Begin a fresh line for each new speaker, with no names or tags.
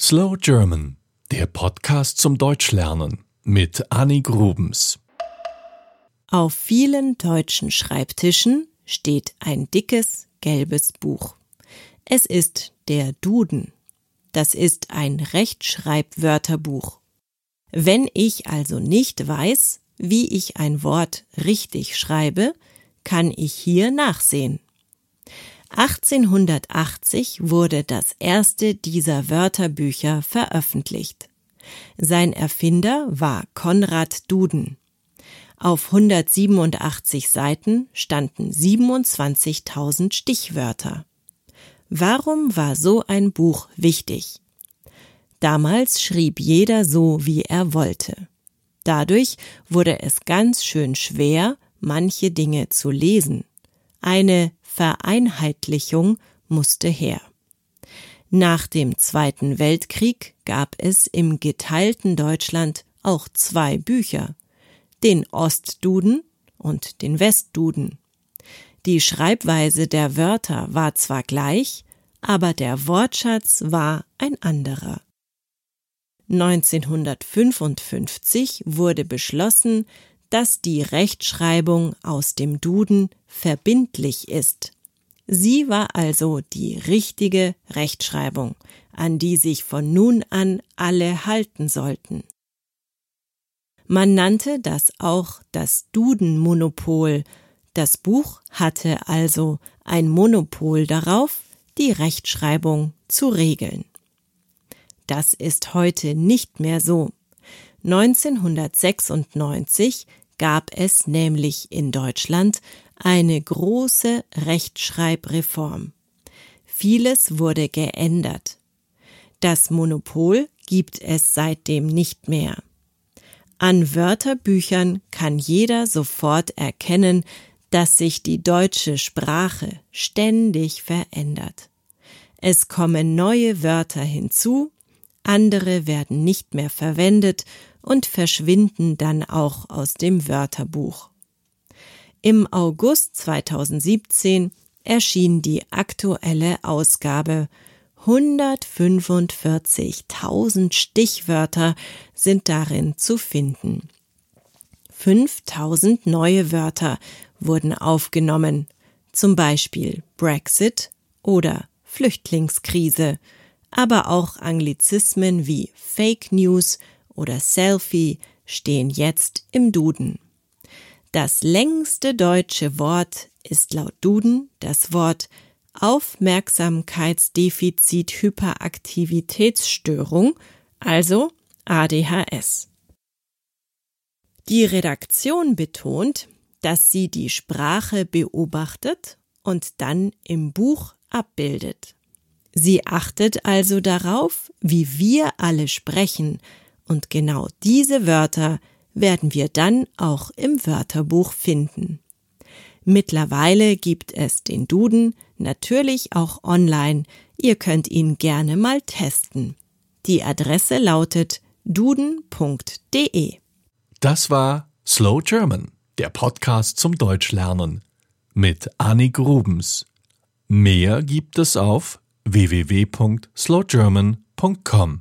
Slow German, der Podcast zum Deutschlernen mit Annie Grubens.
Auf vielen deutschen Schreibtischen steht ein dickes gelbes Buch. Es ist der Duden. Das ist ein Rechtschreibwörterbuch. Wenn ich also nicht weiß, wie ich ein Wort richtig schreibe, kann ich hier nachsehen. 1880 wurde das erste dieser Wörterbücher veröffentlicht. Sein Erfinder war Konrad Duden. Auf 187 Seiten standen 27.000 Stichwörter. Warum war so ein Buch wichtig? Damals schrieb jeder so, wie er wollte. Dadurch wurde es ganz schön schwer, manche Dinge zu lesen. Eine Vereinheitlichung musste her. Nach dem Zweiten Weltkrieg gab es im geteilten Deutschland auch zwei Bücher, den Ostduden und den Westduden. Die Schreibweise der Wörter war zwar gleich, aber der Wortschatz war ein anderer. 1955 wurde beschlossen, dass die Rechtschreibung aus dem Duden verbindlich ist. Sie war also die richtige Rechtschreibung, an die sich von nun an alle halten sollten. Man nannte das auch das Dudenmonopol. Das Buch hatte also ein Monopol darauf, die Rechtschreibung zu regeln. Das ist heute nicht mehr so. 1996 gab es nämlich in Deutschland eine große Rechtschreibreform. Vieles wurde geändert. Das Monopol gibt es seitdem nicht mehr. An Wörterbüchern kann jeder sofort erkennen, dass sich die deutsche Sprache ständig verändert. Es kommen neue Wörter hinzu, andere werden nicht mehr verwendet und verschwinden dann auch aus dem Wörterbuch. Im August 2017 erschien die aktuelle Ausgabe. 145.000 Stichwörter sind darin zu finden. 5000 neue Wörter wurden aufgenommen, zum Beispiel Brexit oder Flüchtlingskrise, aber auch Anglizismen wie Fake News oder Selfie stehen jetzt im Duden. Das längste deutsche Wort ist laut Duden das Wort Aufmerksamkeitsdefizit-Hyperaktivitätsstörung, also ADHS. Die Redaktion betont, dass sie die Sprache beobachtet und dann im Buch abbildet. Sie achtet also darauf, wie wir alle sprechen, und genau diese Wörter werden wir dann auch im Wörterbuch finden. Mittlerweile gibt es den Duden natürlich auch online. Ihr könnt ihn gerne mal testen. Die Adresse lautet duden.de.
Das war Slow German, der Podcast zum Deutschlernen mit Annie Grubens. Mehr gibt es auf www.slowgerman.com.